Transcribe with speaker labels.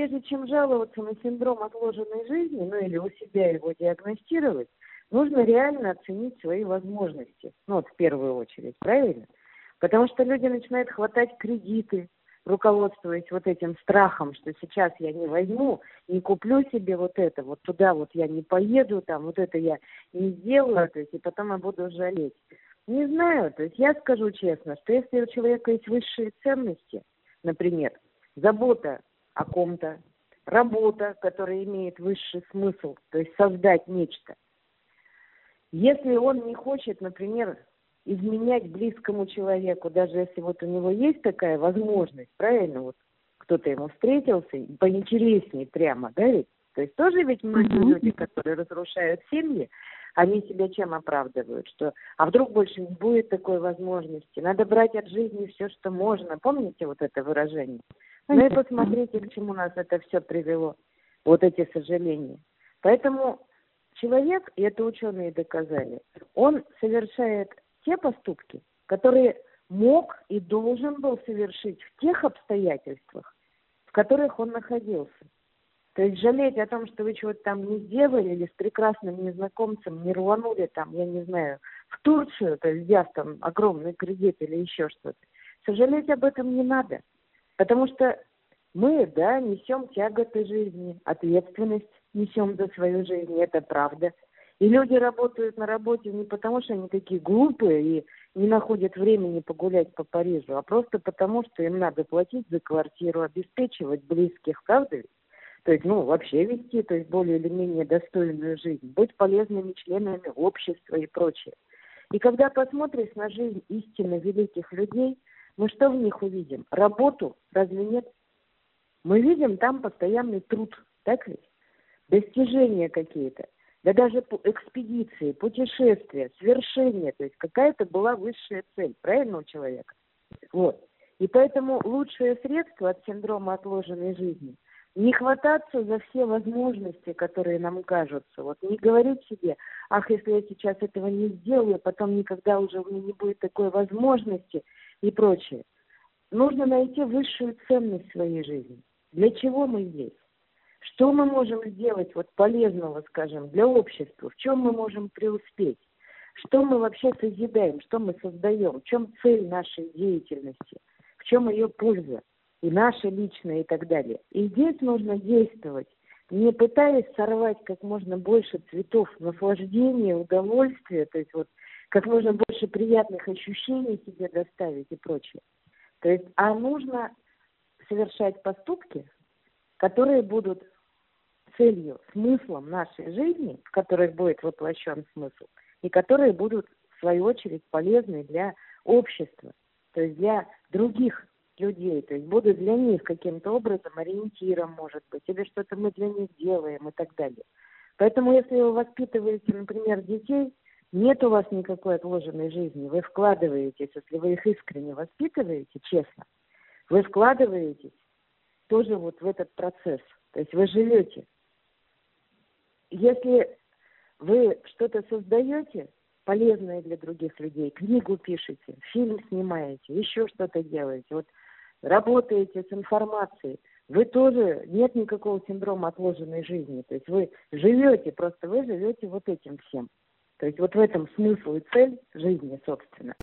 Speaker 1: прежде чем жаловаться на синдром отложенной жизни, ну или у себя его диагностировать, нужно реально оценить свои возможности. Ну вот в первую очередь, правильно? Потому что люди начинают хватать кредиты, руководствуясь вот этим страхом, что сейчас я не возьму, не куплю себе вот это, вот туда вот я не поеду, там вот это я не сделаю, то есть и потом я буду жалеть. Не знаю, то есть я скажу честно, что если у человека есть высшие ценности, например, забота о ком-то, работа, которая имеет высший смысл, то есть создать нечто. Если он не хочет, например, изменять близкому человеку, даже если вот у него есть такая возможность, правильно, вот кто-то ему встретился, поинтереснее прямо, да ведь? То есть тоже ведь многие uh-huh. люди, которые разрушают семьи, они себя чем оправдывают? Что, а вдруг больше не будет такой возможности? Надо брать от жизни все, что можно. Помните вот это выражение? Ну и посмотрите, к чему нас это все привело. Вот эти сожаления. Поэтому человек, и это ученые доказали, он совершает те поступки, которые мог и должен был совершить в тех обстоятельствах, в которых он находился. То есть жалеть о том, что вы чего-то там не сделали или с прекрасным незнакомцем не рванули там, я не знаю, в Турцию, то есть взяв там огромный кредит или еще что-то. Сожалеть об этом не надо. Потому что мы, да, несем тяготы жизни, ответственность несем за свою жизнь, это правда. И люди работают на работе не потому, что они такие глупые и не находят времени погулять по Парижу, а просто потому, что им надо платить за квартиру, обеспечивать близких, правда ведь? То есть, ну, вообще вести, то есть более или менее достойную жизнь, быть полезными членами общества и прочее. И когда посмотришь на жизнь истинно великих людей, мы что в них увидим? Работу? Разве нет? Мы видим там постоянный труд, так ведь? Достижения какие-то – да даже экспедиции, путешествия, свершения, то есть какая-то была высшая цель, правильно у человека? Вот. И поэтому лучшее средство от синдрома отложенной жизни – не хвататься за все возможности, которые нам кажутся. Вот не говорить себе, ах, если я сейчас этого не сделаю, потом никогда уже у меня не будет такой возможности и прочее. Нужно найти высшую ценность своей жизни. Для чего мы здесь? Что мы можем сделать вот полезного, скажем, для общества? В чем мы можем преуспеть? Что мы вообще созидаем, что мы создаем? В чем цель нашей деятельности? В чем ее польза? И наша личная и так далее. И здесь нужно действовать, не пытаясь сорвать как можно больше цветов наслаждения, удовольствия, то есть вот как можно больше приятных ощущений себе доставить и прочее. То есть, а нужно совершать поступки, которые будут целью, смыслом нашей жизни, в которых будет воплощен смысл, и которые будут, в свою очередь, полезны для общества, то есть для других людей, то есть будут для них каким-то образом ориентиром, может быть, или что-то мы для них делаем и так далее. Поэтому, если вы воспитываете, например, детей, нет у вас никакой отложенной жизни, вы вкладываетесь, если вы их искренне воспитываете, честно, вы вкладываетесь тоже вот в этот процесс. То есть вы живете. Если вы что-то создаете, полезное для других людей, книгу пишете, фильм снимаете, еще что-то делаете, вот работаете с информацией, вы тоже, нет никакого синдрома отложенной жизни. То есть вы живете, просто вы живете вот этим всем. То есть вот в этом смысл и цель жизни, собственно.